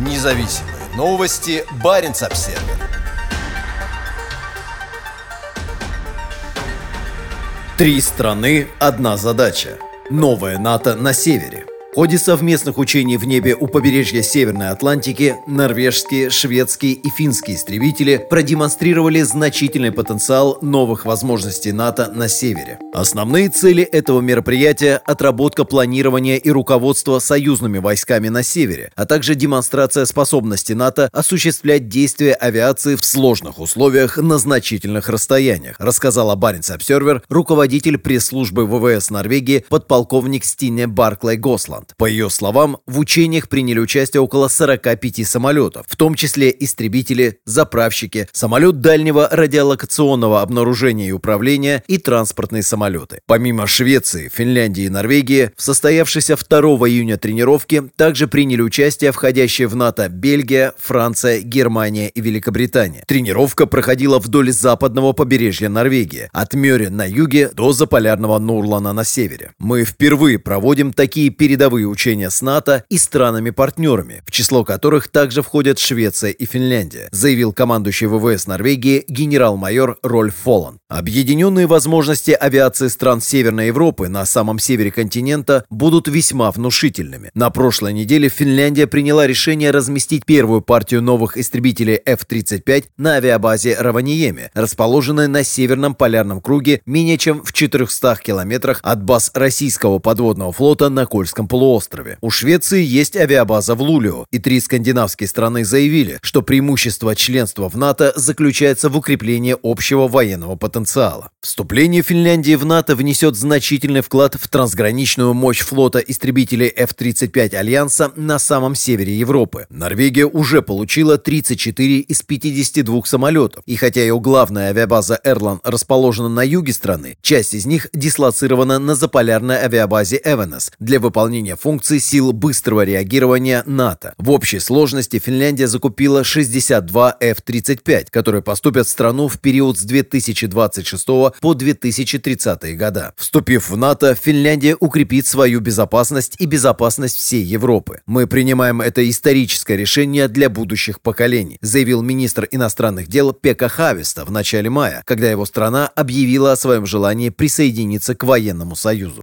Независимые новости. Барин обсерва Три страны, одна задача. Новая НАТО на севере. В ходе совместных учений в небе у побережья Северной Атлантики норвежские, шведские и финские истребители продемонстрировали значительный потенциал новых возможностей НАТО на севере. Основные цели этого мероприятия – отработка планирования и руководства союзными войсками на севере, а также демонстрация способности НАТО осуществлять действия авиации в сложных условиях на значительных расстояниях, рассказала Баренц Обсервер руководитель пресс-службы ВВС Норвегии подполковник Стине Барклey Госланд. Таиланд. По ее словам, в учениях приняли участие около 45 самолетов, в том числе истребители, заправщики, самолет дальнего радиолокационного обнаружения и управления и транспортные самолеты. Помимо Швеции, Финляндии и Норвегии, в состоявшейся 2 июня тренировке также приняли участие входящие в НАТО Бельгия, Франция, Германия и Великобритания. Тренировка проходила вдоль западного побережья Норвегии, от Мёре на юге до заполярного Нурлана на севере. Мы впервые проводим такие передовые передовые учения с НАТО и странами-партнерами, в число которых также входят Швеция и Финляндия, заявил командующий ВВС Норвегии генерал-майор Рольф Фолан. Объединенные возможности авиации стран Северной Европы на самом севере континента будут весьма внушительными. На прошлой неделе Финляндия приняла решение разместить первую партию новых истребителей F-35 на авиабазе Раваниеме, расположенной на Северном полярном круге менее чем в 400 километрах от баз российского подводного флота на Кольском полуострове полуострове. У Швеции есть авиабаза в Лулио, и три скандинавские страны заявили, что преимущество членства в НАТО заключается в укреплении общего военного потенциала. Вступление Финляндии в НАТО внесет значительный вклад в трансграничную мощь флота истребителей F-35 Альянса на самом севере Европы. Норвегия уже получила 34 из 52 самолетов, и хотя ее главная авиабаза Эрлан расположена на юге страны, часть из них дислоцирована на заполярной авиабазе Эвенес для выполнения выполнения функций сил быстрого реагирования НАТО. В общей сложности Финляндия закупила 62 F-35, которые поступят в страну в период с 2026 по 2030 года. Вступив в НАТО, Финляндия укрепит свою безопасность и безопасность всей Европы. Мы принимаем это историческое решение для будущих поколений, заявил министр иностранных дел Пека Хависта в начале мая, когда его страна объявила о своем желании присоединиться к военному союзу.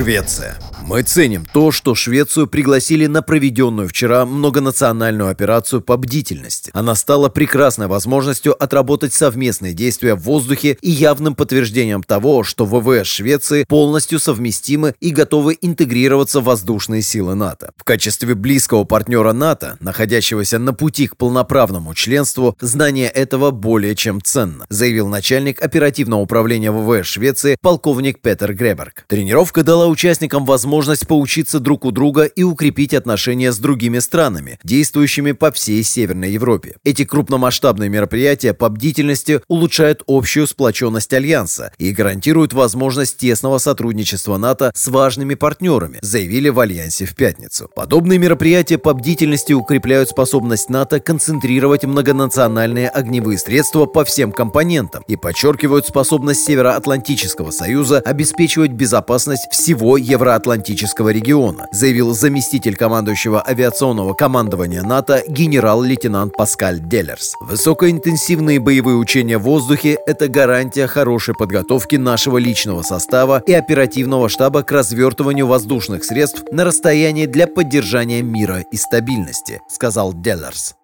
Швеция. Мы ценим то, что Швецию пригласили на проведенную вчера многонациональную операцию по бдительности. Она стала прекрасной возможностью отработать совместные действия в воздухе и явным подтверждением того, что ВВС Швеции полностью совместимы и готовы интегрироваться в воздушные силы НАТО. В качестве близкого партнера НАТО, находящегося на пути к полноправному членству, знание этого более чем ценно, заявил начальник оперативного управления ВВС Швеции полковник Петер Греберг. Тренировка дала участникам возможность возможность поучиться друг у друга и укрепить отношения с другими странами, действующими по всей Северной Европе. Эти крупномасштабные мероприятия по бдительности улучшают общую сплоченность Альянса и гарантируют возможность тесного сотрудничества НАТО с важными партнерами, заявили в Альянсе в пятницу. Подобные мероприятия по бдительности укрепляют способность НАТО концентрировать многонациональные огневые средства по всем компонентам и подчеркивают способность Североатлантического Союза обеспечивать безопасность всего Евроатлантического Атлантического региона, заявил заместитель командующего авиационного командования НАТО генерал-лейтенант Паскаль Деллерс. Высокоинтенсивные боевые учения в воздухе – это гарантия хорошей подготовки нашего личного состава и оперативного штаба к развертыванию воздушных средств на расстоянии для поддержания мира и стабильности, сказал Деллерс.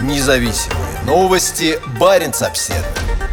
Независимые новости. Барин обседный.